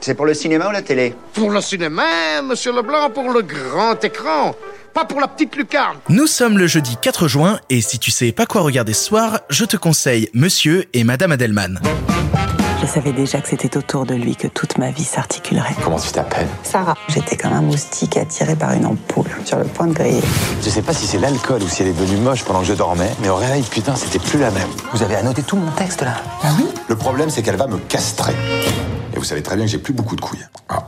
C'est pour le cinéma ou la télé Pour le cinéma, monsieur Leblanc, pour le grand écran. Pas pour la petite lucarne. Nous sommes le jeudi 4 juin et si tu sais pas quoi regarder ce soir, je te conseille Monsieur et Madame Adelman. Je savais déjà que c'était autour de lui que toute ma vie s'articulerait. Comment tu t'appelles Sarah. J'étais comme un moustique attiré par une ampoule sur le point de griller. Je sais pas si c'est l'alcool ou si elle est devenue moche pendant que je dormais, mais au réveil, putain, c'était plus la même. Vous avez annoté tout mon texte là Ah oui Le problème, c'est qu'elle va me castrer. Vous savez très bien que j'ai plus beaucoup de couilles. Ah,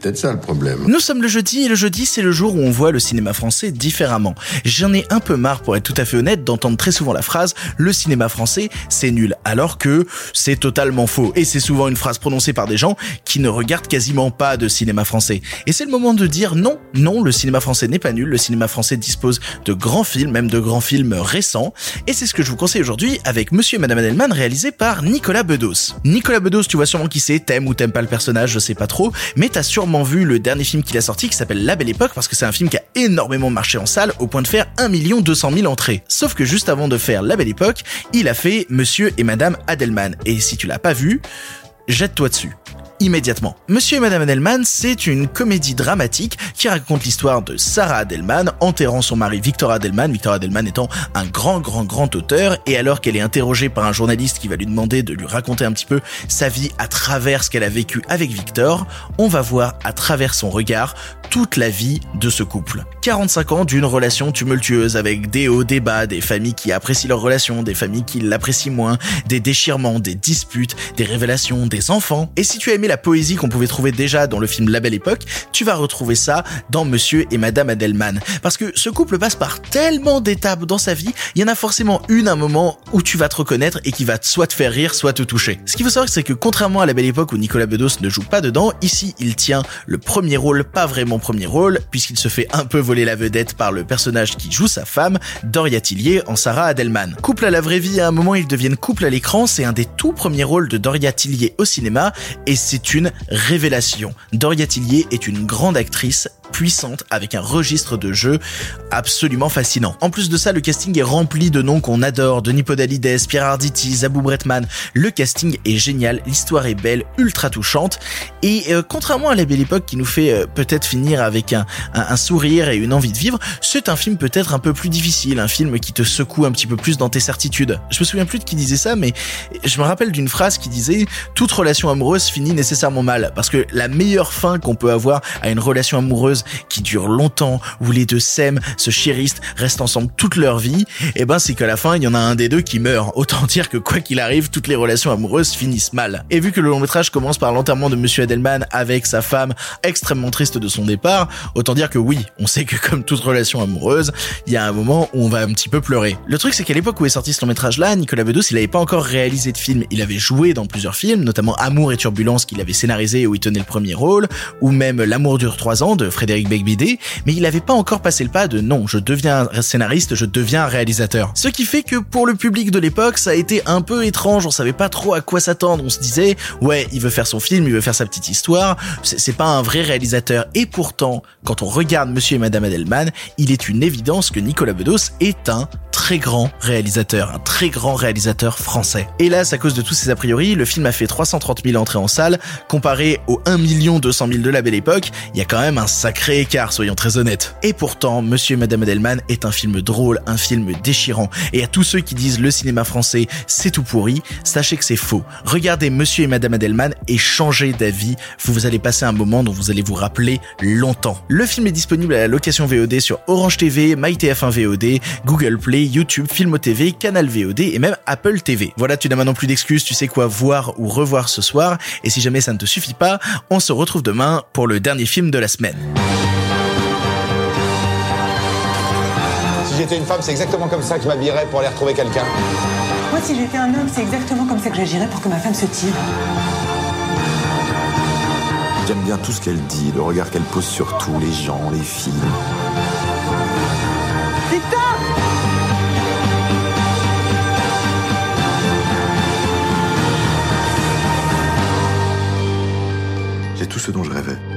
peut-être ça le problème. Nous sommes le jeudi et le jeudi c'est le jour où on voit le cinéma français différemment. J'en ai un peu marre pour être tout à fait honnête d'entendre très souvent la phrase le cinéma français c'est nul alors que c'est totalement faux et c'est souvent une phrase prononcée par des gens qui ne regardent quasiment pas de cinéma français. Et c'est le moment de dire non, non, le cinéma français n'est pas nul, le cinéma français dispose de grands films, même de grands films récents et c'est ce que je vous conseille aujourd'hui avec Monsieur et Madame Adelman réalisé par Nicolas Bedos. Nicolas Bedos, tu vois sûrement qui c'est, t'aimes ou t'aimes pas le personnage, je sais pas trop, mais t'as sûrement vu le dernier film qu'il a sorti qui s'appelle La Belle Époque parce que c'est un film qui a énormément marché en salle au point de faire 1 200 000 entrées. Sauf que juste avant de faire La Belle Époque, il a fait Monsieur et Madame Adelman. Et si tu l'as pas vu, jette-toi dessus immédiatement. Monsieur et Madame Adelman, c'est une comédie dramatique qui raconte l'histoire de Sarah Adelman enterrant son mari Victor Adelman, Victor Adelman étant un grand grand grand auteur, et alors qu'elle est interrogée par un journaliste qui va lui demander de lui raconter un petit peu sa vie à travers ce qu'elle a vécu avec Victor, on va voir à travers son regard toute la vie de ce couple. 45 ans d'une relation tumultueuse avec des hauts, des bas, des familles qui apprécient leur relation, des familles qui l'apprécient moins, des déchirements, des disputes, des révélations, des enfants. Et si tu as aimé la poésie qu'on pouvait trouver déjà dans le film La Belle Époque, tu vas retrouver ça dans Monsieur et Madame Adelman. Parce que ce couple passe par tellement d'étapes dans sa vie, il y en a forcément une un moment où tu vas te reconnaître et qui va soit te faire rire, soit te toucher. Ce qu'il faut savoir, c'est que contrairement à La Belle Époque où Nicolas Bedos ne joue pas dedans, ici il tient le premier rôle, pas vraiment premier rôle, puisqu'il se fait un peu voler la vedette par le personnage qui joue sa femme, Doria Tillier en Sarah Adelman. Couple à la vraie vie, à un moment ils deviennent couple à l'écran, c'est un des tout premiers rôles de Doria Tillier au cinéma, et c'est une révélation. Doria Tillier est une grande actrice puissante avec un registre de jeu absolument fascinant. En plus de ça, le casting est rempli de noms qu'on adore, Denis Podalides, Pierre Arditi, Zabou Bretman. Le casting est génial, l'histoire est belle, ultra touchante et euh, contrairement à la belle époque qui nous fait euh, peut-être finir avec un, un, sourire et une envie de vivre, c'est un film peut-être un peu plus difficile, un film qui te secoue un petit peu plus dans tes certitudes. Je me souviens plus de qui disait ça, mais je me rappelle d'une phrase qui disait toute relation amoureuse mal parce que la meilleure fin qu'on peut avoir à une relation amoureuse qui dure longtemps, où les deux s'aiment, se chérissent, restent ensemble toute leur vie, et ben c'est qu'à la fin il y en a un des deux qui meurt. Autant dire que quoi qu'il arrive, toutes les relations amoureuses finissent mal. Et vu que le long métrage commence par l'enterrement de Monsieur Adelman avec sa femme extrêmement triste de son départ, autant dire que oui, on sait que comme toute relation amoureuse, il y a un moment où on va un petit peu pleurer. Le truc c'est qu'à l'époque où est sorti ce long métrage là, Nicolas Bedos il avait pas encore réalisé de film, il avait joué dans plusieurs films, notamment Amour et Turbulence qu'il avait scénarisé où il tenait le premier rôle, ou même L'amour dure trois ans de Frédéric Becbidé, mais il n'avait pas encore passé le pas de non, je deviens scénariste, je deviens réalisateur. Ce qui fait que pour le public de l'époque, ça a été un peu étrange, on savait pas trop à quoi s'attendre, on se disait, ouais, il veut faire son film, il veut faire sa petite histoire, c'est pas un vrai réalisateur. Et pourtant, quand on regarde Monsieur et Madame Adelman, il est une évidence que Nicolas Bedos est un très grand réalisateur, un très grand réalisateur français. Hélas, à cause de tous ces a priori, le film a fait 330 000 entrées en salle, comparé aux 1 200 000 de la belle époque, il y a quand même un sacré écart, soyons très honnêtes. Et pourtant, Monsieur et Madame Adelman est un film drôle, un film déchirant. Et à tous ceux qui disent le cinéma français, c'est tout pourri, sachez que c'est faux. Regardez Monsieur et Madame Adelman et changez d'avis, vous allez passer un moment dont vous allez vous rappeler longtemps. Le film est disponible à la location VOD sur Orange TV, MyTF1 VOD, Google Play, YouTube, Filmo TV, Canal VOD et même Apple TV. Voilà, tu n'as maintenant plus d'excuses, tu sais quoi voir ou revoir ce soir. Et si jamais ça ne te suffit pas, on se retrouve demain pour le dernier film de la semaine. Si j'étais une femme, c'est exactement comme ça que je m'habillerais pour aller retrouver quelqu'un. Moi, si j'étais un homme, c'est exactement comme ça que j'agirais pour que ma femme se tire. J'aime bien tout ce qu'elle dit, le regard qu'elle pose sur tout, les gens, les filles. tout ce dont je rêvais.